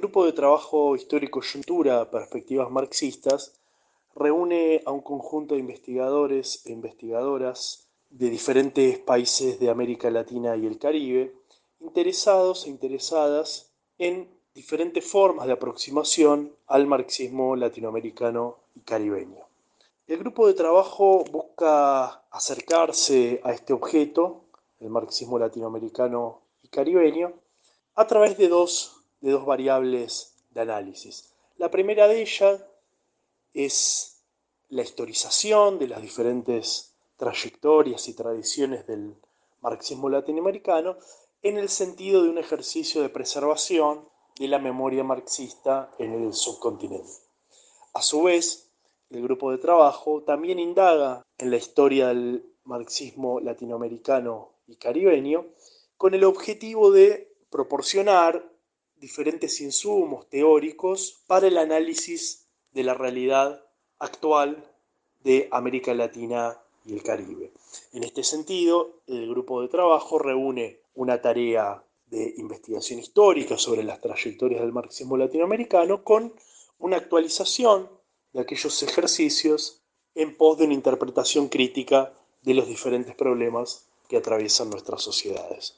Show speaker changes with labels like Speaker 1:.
Speaker 1: grupo de trabajo histórico-coyuntura Perspectivas Marxistas reúne a un conjunto de investigadores e investigadoras de diferentes países de América Latina y el Caribe, interesados e interesadas en diferentes formas de aproximación al marxismo latinoamericano y caribeño. El grupo de trabajo busca acercarse a este objeto, el marxismo latinoamericano y caribeño, a través de dos, de dos variables de análisis. La primera de ellas es la historización de las diferentes trayectorias y tradiciones del marxismo latinoamericano en el sentido de un ejercicio de preservación de la memoria marxista en el subcontinente. A su vez, el grupo de trabajo también indaga en la historia del marxismo latinoamericano y caribeño con el objetivo de proporcionar diferentes insumos teóricos para el análisis de la realidad actual de América Latina y el Caribe. En este sentido, el grupo de trabajo reúne una tarea de investigación histórica sobre las trayectorias del marxismo latinoamericano con una actualización de aquellos ejercicios en pos de una interpretación crítica de los diferentes problemas que atraviesan nuestras sociedades.